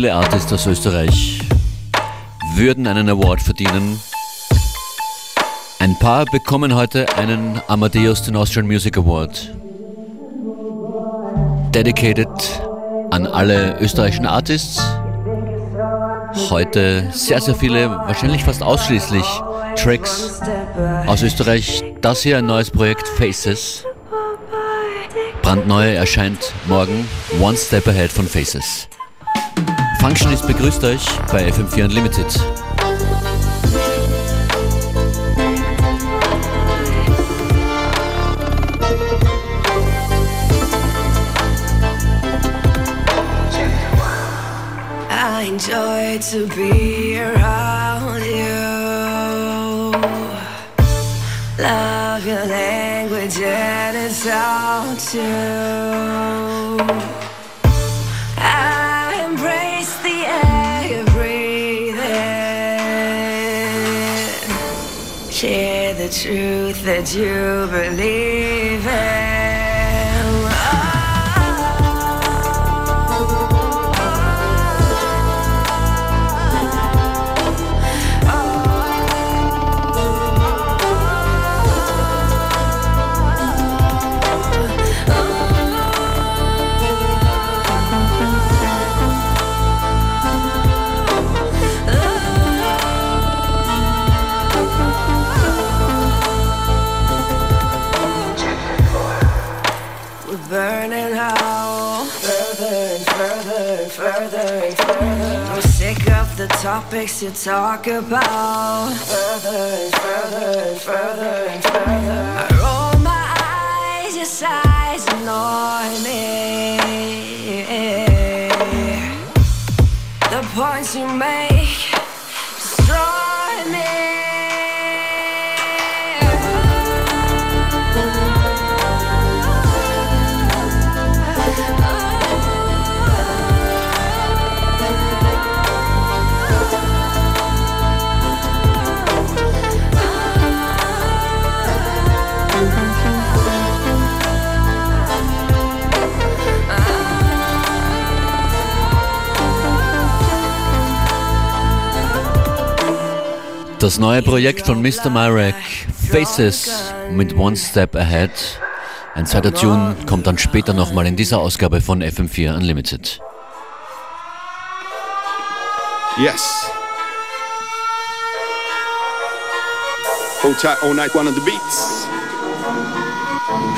Viele Artists aus Österreich würden einen Award verdienen. Ein paar bekommen heute einen Amadeus den Austrian Music Award. Dedicated an alle österreichischen Artists. Heute sehr, sehr viele, wahrscheinlich fast ausschließlich Tracks aus Österreich. Das hier ein neues Projekt Faces. Brandneu erscheint morgen One Step Ahead von Faces. Functionist begrüßt euch bei FM4 Unlimited. Enjoy to be around you. Love your language and it sounds too. Truth that you believe topics to talk about. Further and further and further and further. I roll my eyes, your sighs annoy me. The points you make Das neue Projekt von Mr. Myrek, Faces mit One Step Ahead. Ein zweiter Tune kommt dann später nochmal in dieser Ausgabe von FM4 Unlimited. Yes. Hold tight all night, one of the beats.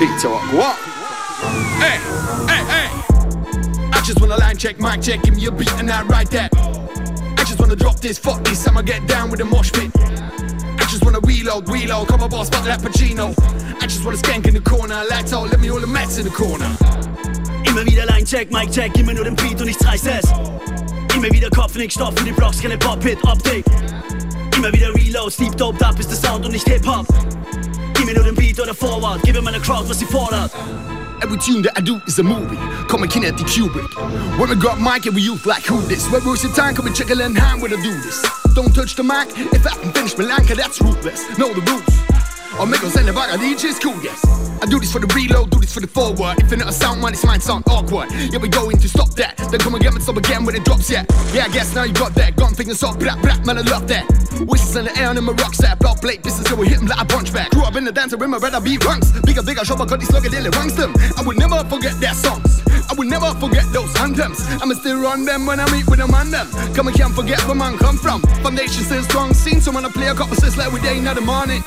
Peter, what? Hey, hey, hey. I just wanna line check, mic check, give me a beat and I write that. Wanna drop this, fuck this, I'ma get down with the mosh pit. I just wanna reload, reload, come on boss, fuck that Pacino. I just wanna skank in the corner, lights out, let me all the mats in the corner. Immer wieder Line check, Mic check, gib mir nur den Beat und ich reiß es. Immer wieder Kopfnick, Stoff für die Blocks, keine Pop-Hit-Optik. Immer wieder Reloads, deep doped up ist der Sound und nicht Hip-Hop. Gib mir nur den Beat oder Forward, gib mir meiner Crowd, was sie fordert. Every tune that I do is a movie. Come and kinetic Kubrick. When we got mic, every youth like who this? When we your time, come and check a hand when I do this. Don't touch the mic if I haven't finished my line, cause that's ruthless. Know the rules. Us send the back, DJ's cool, yes. I do this for the reload, do this for the forward. Not a sound man, it's mine sound awkward. Yeah, we going to stop that. Then come and get me some again when it drops, yeah. Yeah, I guess now you got that. Gun fingers up, black, black, man, I love that. Wishes in the air and in my rucksack. Block plate, business, so we hit him like a punch back. Grew up in the dancer room, I rather be runks. Bigger, bigger, shop, I got these luggage, they ranks them. I would never forget their songs. I will never forget those anthems. I'ma still run them when I meet with them and them. Come and can't forget where man come from. Foundation still strong, seen someone I play a couple sets like we day in the morning.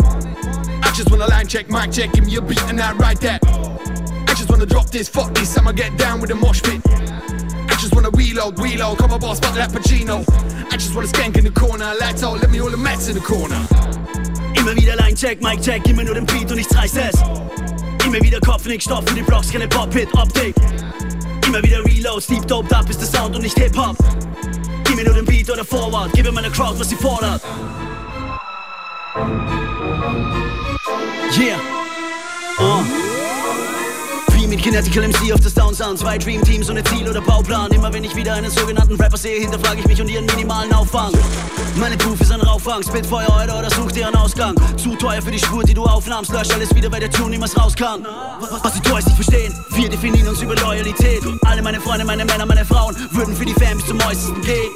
I just wanna line check, mic check, give me a beat and I write that. I just wanna drop this, fuck this, I'ma get down with the mosh pit. I just wanna reload, reload, come on boss, fuck that Pacino. I just wanna skank in the corner, lights out, let me all the mats in the corner. Immer wieder Line check, Mic check, gib mir nur den Beat und ich reiß es. Immer wieder Kopfnick, Stoff für die Blocks, keine Pop-Hit-Optik. Immer wieder Reloads, deep doped up ist der Sound und nicht Hip-Hop. Gib mir nur den Beat oder Forward, mir meiner Crowd, was sie fordert. Yeah. Uh. Mit Kinetical MC auf das Downsound. Zwei Dream Teams ohne Ziel oder Bauplan. Immer wenn ich wieder einen sogenannten Rapper sehe, hinterfrage ich mich und ihren minimalen Aufwand. Meine Proof ist ein Rauchfang, spit Feuer heute oder such dir einen Ausgang. Zu teuer für die Spur, die du aufnahmst, lösch alles wieder, weil der Tune niemals raus kann. Was die Toys nicht verstehen, wir definieren uns über Loyalität. Alle meine Freunde, meine Männer, meine Frauen würden für die Fans zum äußersten gehen.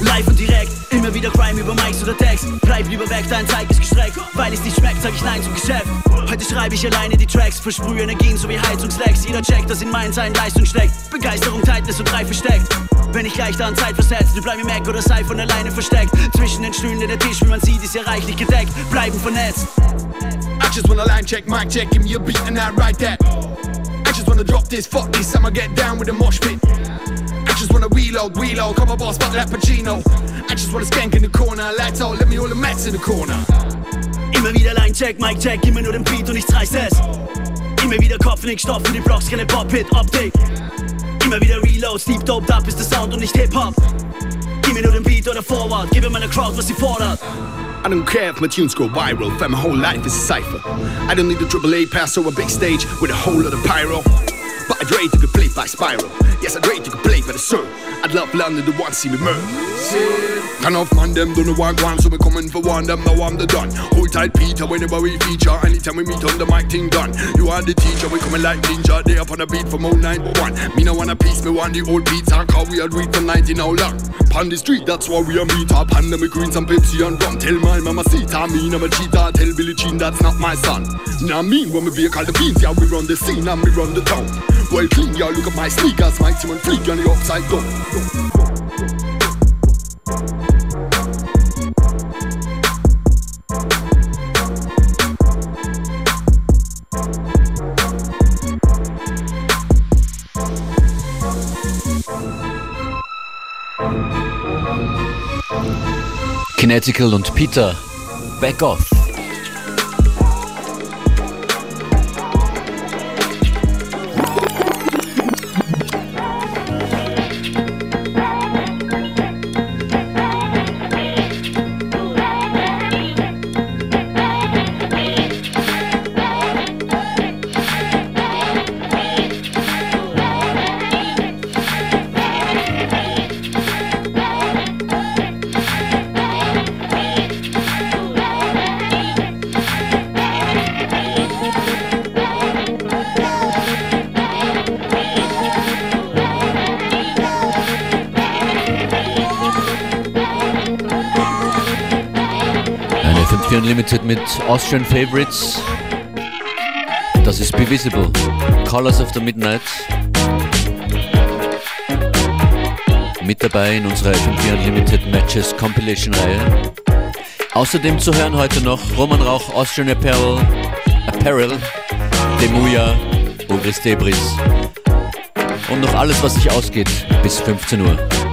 Live und direkt, immer wieder Crime über Mics oder Text. Bleib lieber weg, dein Zeig ist gestreckt. Weil es nicht schmeckt, sag ich Nein zum Geschäft. Heute schreibe ich alleine die Tracks, versprühe Energien sowie Heizungslecks. Jeder checkt, dass in meinen Zeilen Leistung steckt. Begeisterung, Tightness und drei versteckt. Wenn ich leichter an Zeit versetzt, du bleib mir Mac oder sei von alleine versteckt. Zwischen den Stühlen der Tisch, wie man sieht, ist ja reichlich gedeckt. Bleiben vernetzt. I just wanna line check, mic check, give me a beat and I write that. I just wanna drop this, fuck this, I'ma get down with the mosh pit. I just wanna reload, reload, come on boss, fuck that Pacino. I just wanna skank in the corner, lights out, let me all the mats in the corner. Immer wieder Line check, Mic check, gib mir nur den Beat und nichts reißt es. Immer wieder Kopfnick, Stoff für die Blocks, keine Pop-Hit, Optik. Immer wieder Reloads, deep doped up ist der Sound und nicht Hip-Hop. Gib mir nur den Beat oder Forward, gib mir meine Crowd, was sie fordert. I don't care if my tunes go viral, fam, my whole life is a cipher. I don't need a triple A pass or a big stage with a whole lot of pyro. But I'd rate to get played by Spiral. Yes, I'd rate to get played by the Sir. I'd love London want to see me murder. Turn off man, them don't know what one, so we coming for one, them now I'm the done. Hold tight, Peter, whenever we feature. Anytime we meet on the mic, thing done. You are the teacher, we coming like ninja. They up on a beat from 091. Me no want a piece, me want the old. And call we are read from 19 how long. Pon the street, that's why we are meet up. Hand them greens Pepsi and rum. Tell my mama Sita, me I'm a cheetah. Tell Billy Jean that's not my son. Now I mean when we be called the beans, yeah we run the scene and we run the town. Well clean, yeah look at my sneakers, my team and on the upside down. Kinetical und Peter, back off. 54 Unlimited mit Austrian Favorites. Das ist Be Visible. Colors of the Midnight. Mit dabei in unserer FM4 Unlimited Matches Compilation Reihe. Außerdem zu hören heute noch Roman Rauch, Austrian Apparel, Apparel, Demuya, Ogris Debris und noch alles, was sich ausgeht bis 15 Uhr.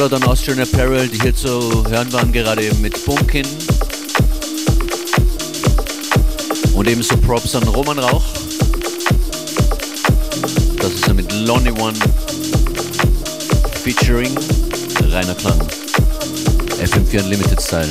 Shoutout an Austrian Apparel, die hier zu hören waren, gerade eben mit Bunkin. Und ebenso Props an Roman Rauch. Das ist er mit Lonely One featuring Rainer Klang. FM4 Unlimited Style.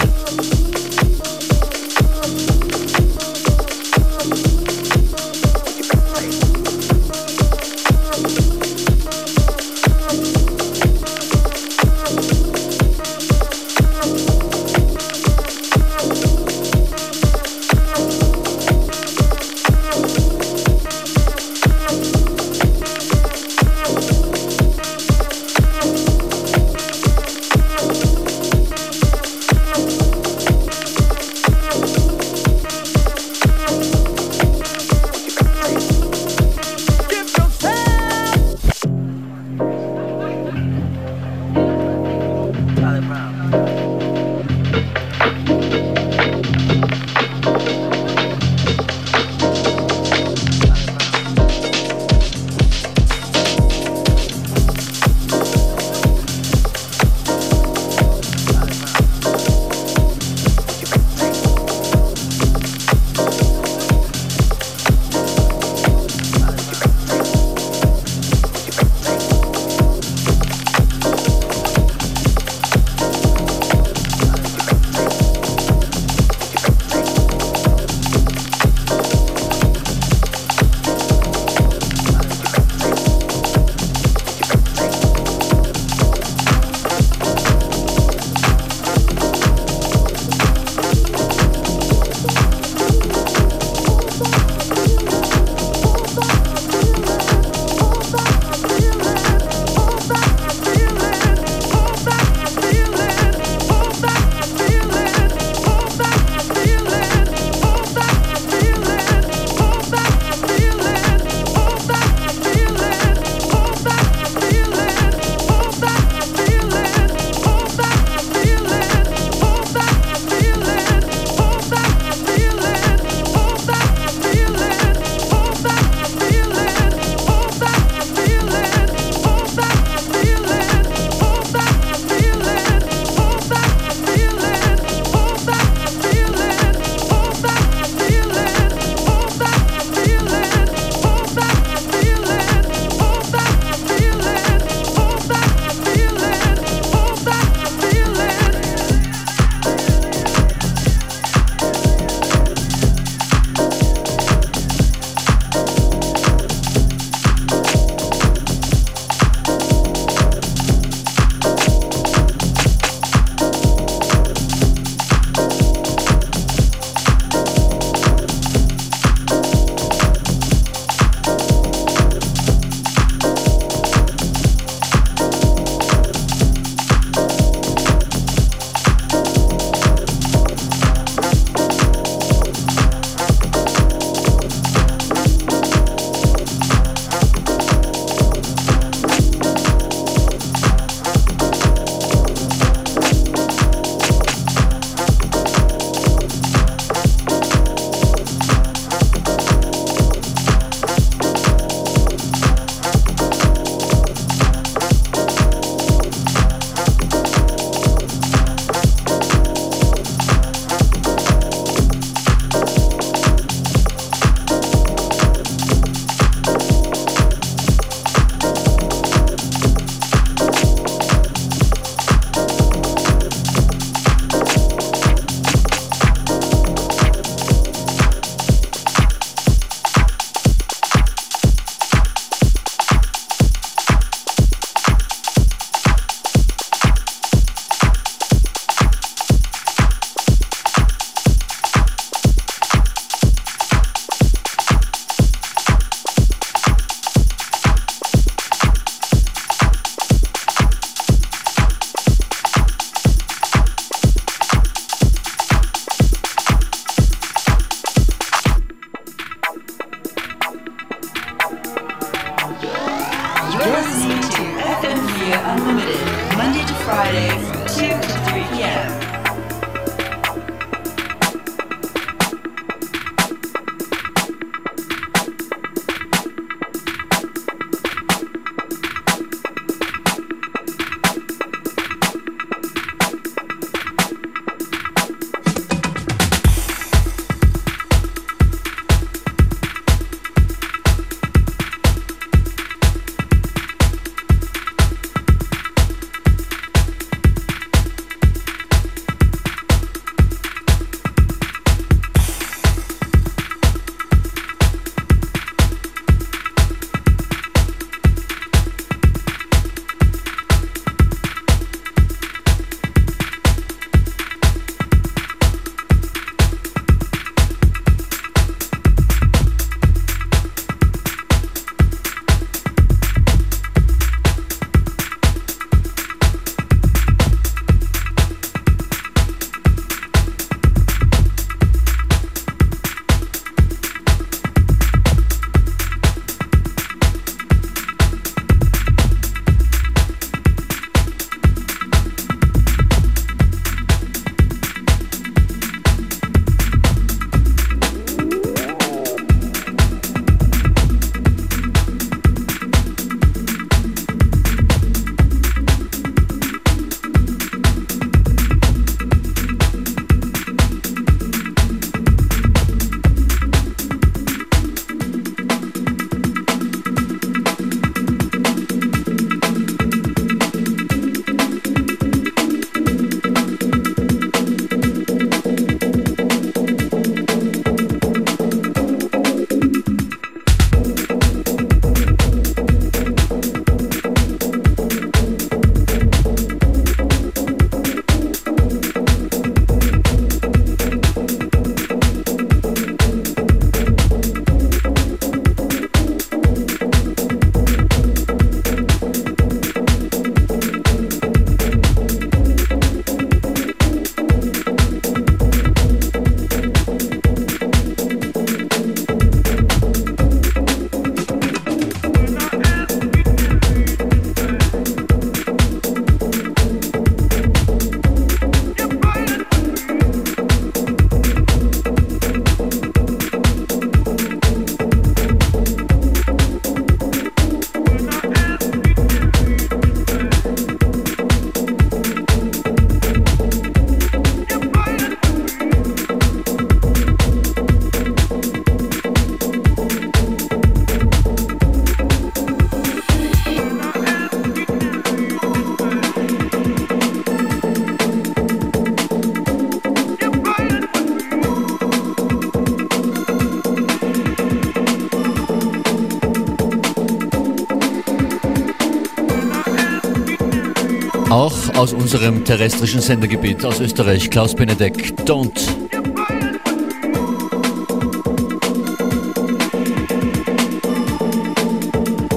Unserem terrestrischen Sendergebiet aus Österreich, Klaus Benedek, Don't.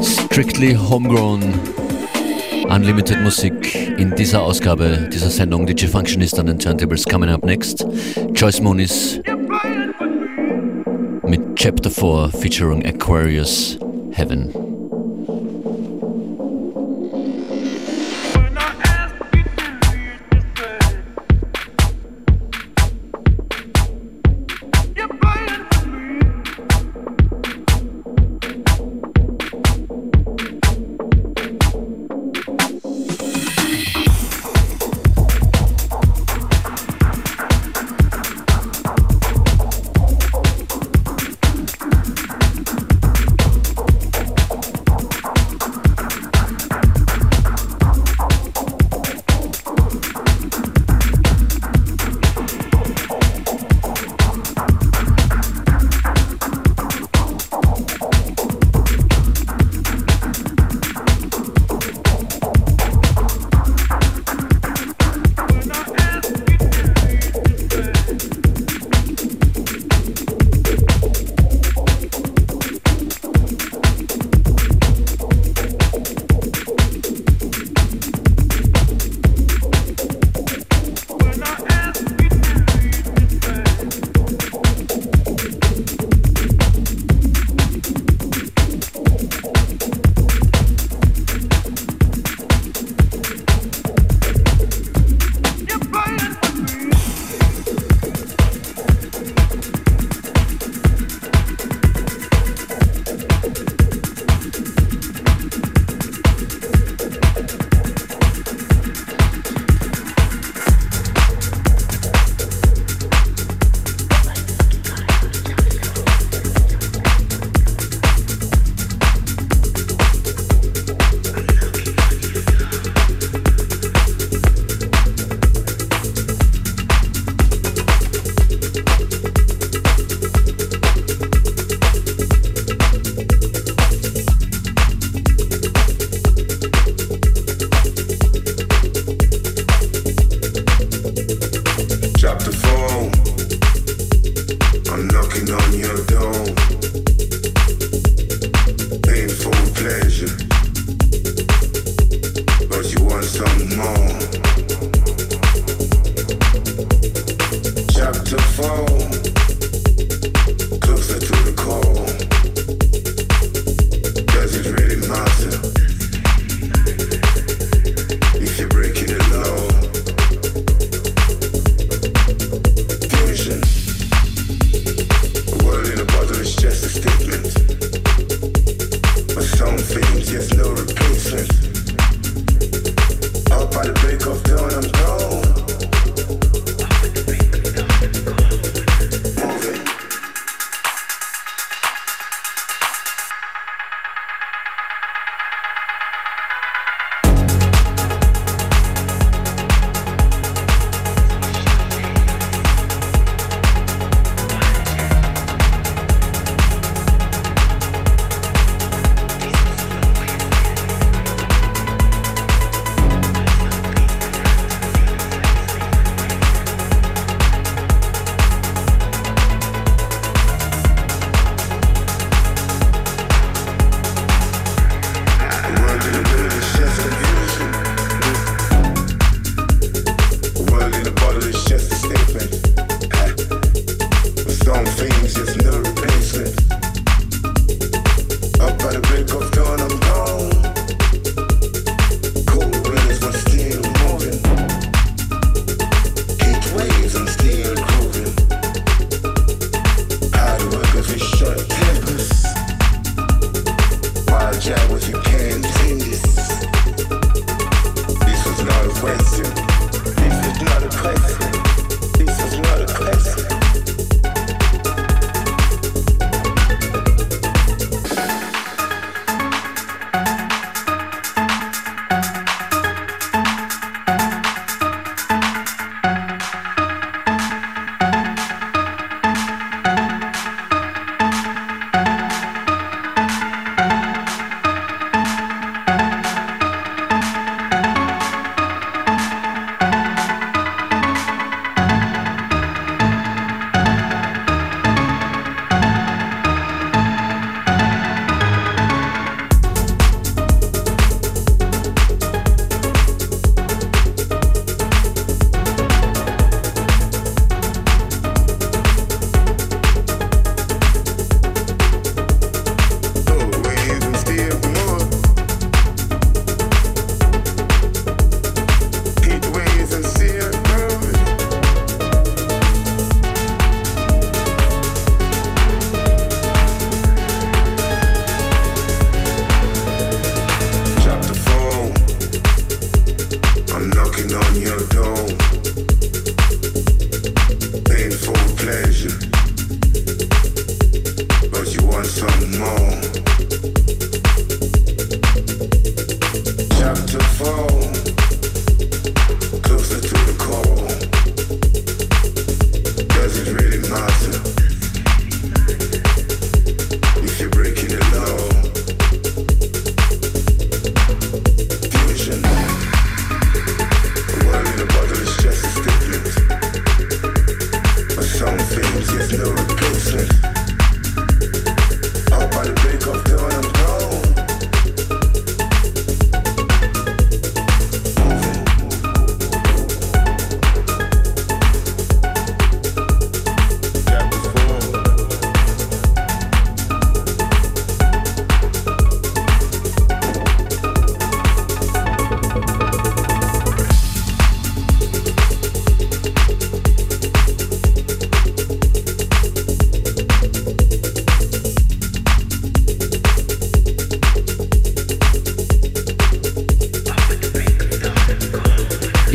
Strictly Homegrown, Unlimited Musik in dieser Ausgabe dieser Sendung. DJ Functionist an den Turntables coming up next. Joyce Moniz mit Chapter 4 featuring Aquarius Heaven.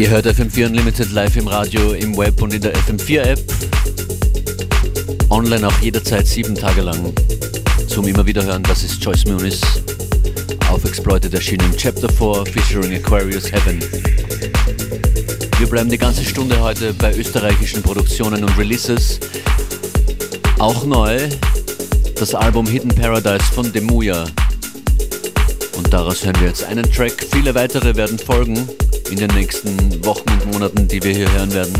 Ihr hört FM4 Unlimited live im Radio, im Web und in der FM4 App. Online auch jederzeit sieben Tage lang. Zum immer wieder hören, das ist Joyce Muniz. Auf Exploited erschienen Chapter 4 featuring Aquarius Heaven. Wir bleiben die ganze Stunde heute bei österreichischen Produktionen und Releases. Auch neu das Album Hidden Paradise von Demuya. Und daraus hören wir jetzt einen Track. Viele weitere werden folgen in den nächsten Wochen und Monaten, die wir hier hören werden.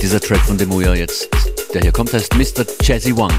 Dieser Track von Demuya jetzt, der hier kommt, heißt Mr. Jazzy One.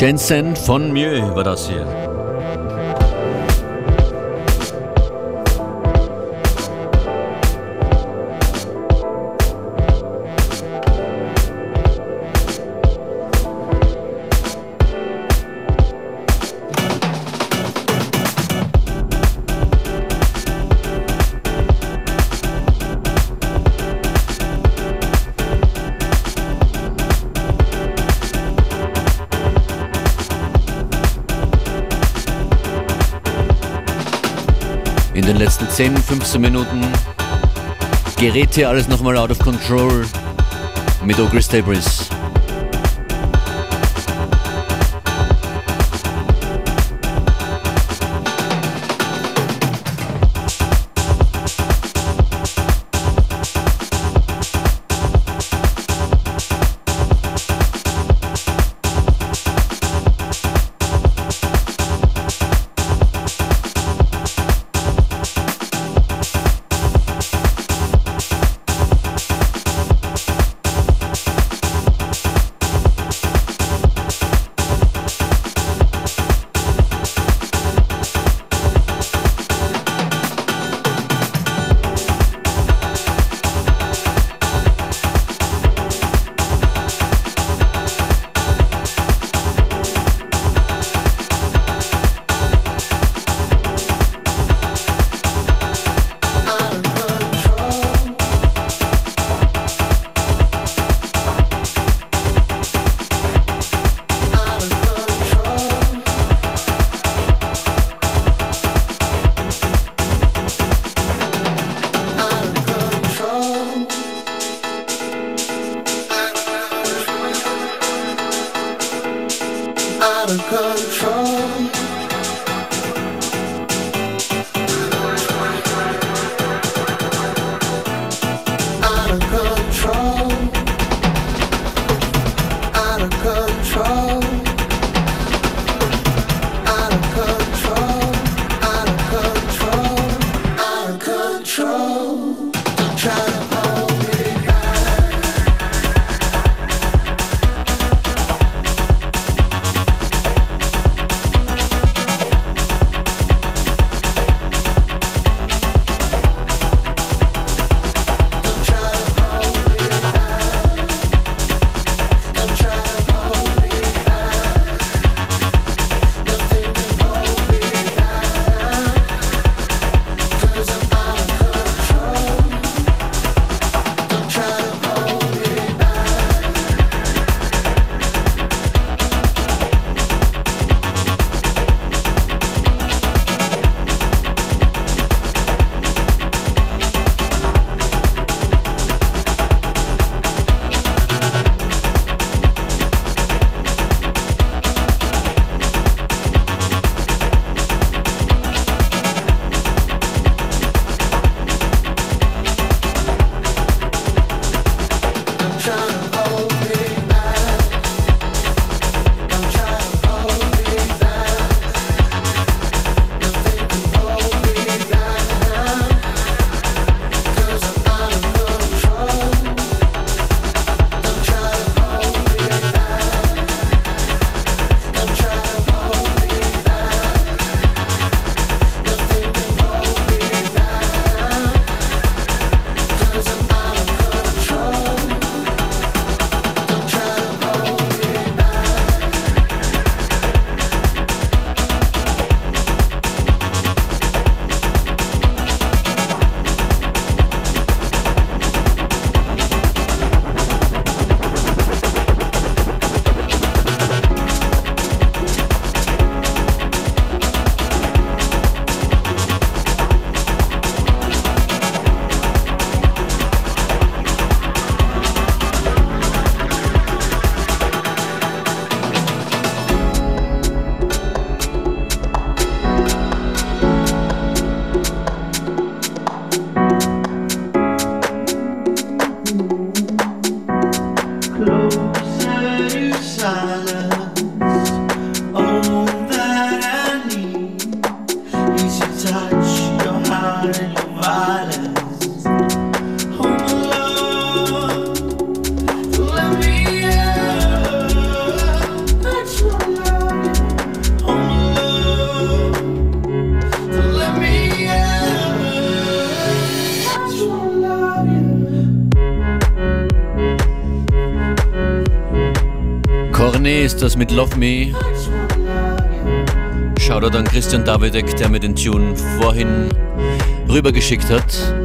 Shenzhen von Mieux war das hier. Den letzten 10, 15 Minuten gerät hier alles nochmal out of control mit Ogris Debris. Mit Love Me. Shoutout an Christian Davidek, der mir den Tune vorhin rübergeschickt hat.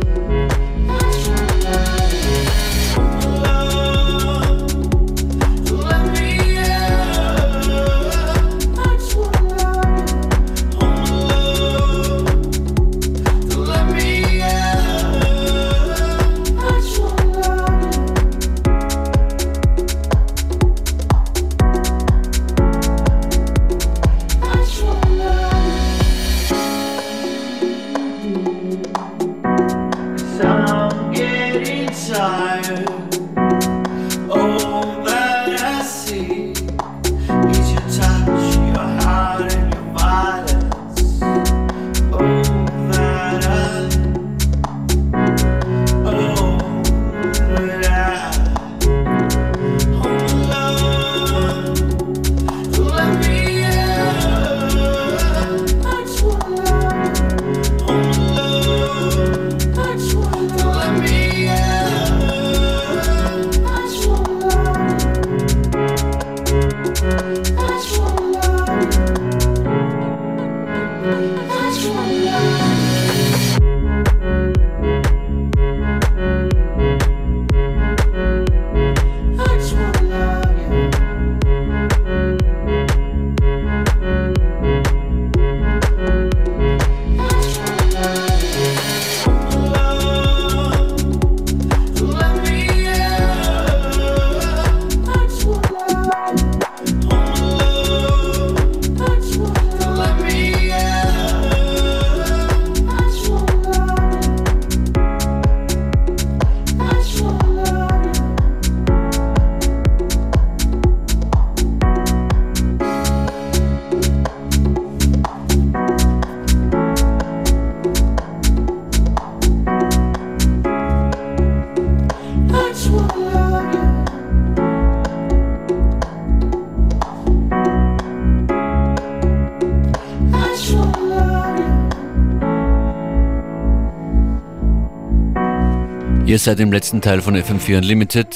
Seid im letzten Teil von FM4 Unlimited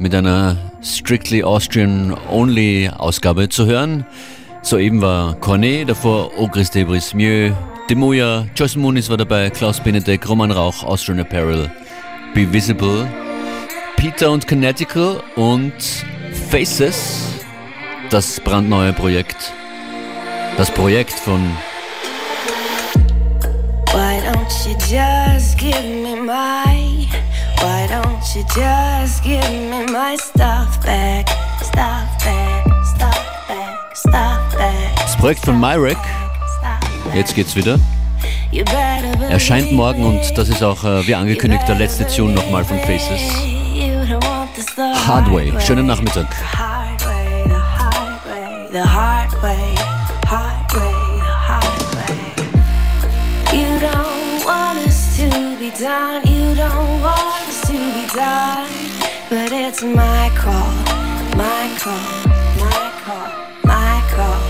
mit einer Strictly Austrian Only Ausgabe zu hören. Soeben war Cornet, davor Ogris de Brismieux, Demoya, Joyce Moonis war dabei, Klaus Benedek, Roman Rauch, Austrian Apparel, Be Visible, Peter und Canetical und Faces, das brandneue Projekt. Das Projekt von Why don't you just give me my You just give me my stuff back Stuff back, stuff back, stuff back Das Projekt von Myrek. Jetzt geht's wieder. Erscheint morgen und das ist auch, äh, wie angekündigt, der letzte Tune nochmal von Faces. Hardway. Schönen Nachmittag. The it's my call, my call, my call, my call,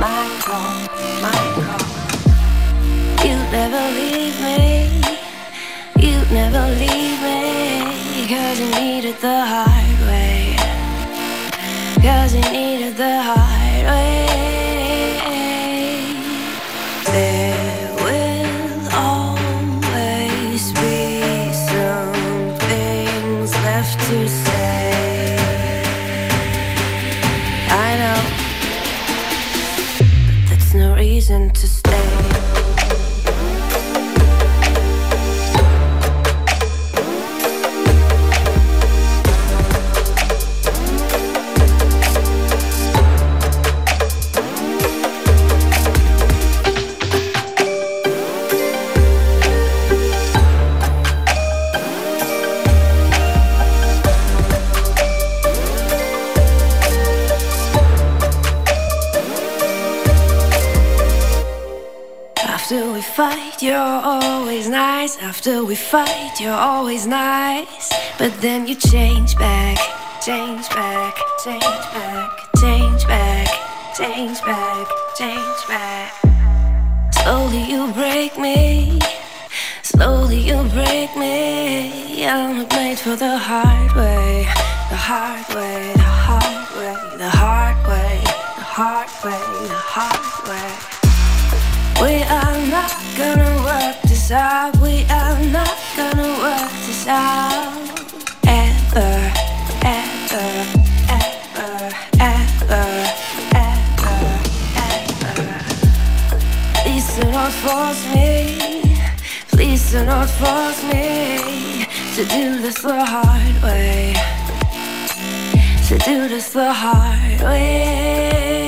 my call, my call. You never leave me, you never leave me, cause you need it the hard way. Cause you needed the hard After we fight, you're always nice. But then you change back, change back, change back, change back, change back, change back. Slowly you break me, slowly you break me. I'm not made for the hard way, the hard way, the hard way, the hard way, the hard way, the hard way. We are not gonna work this. We are not gonna work this out. Ever, ever, ever, ever, ever, ever. Please do not force me. Please do not force me to do this the hard way. To do this the hard way.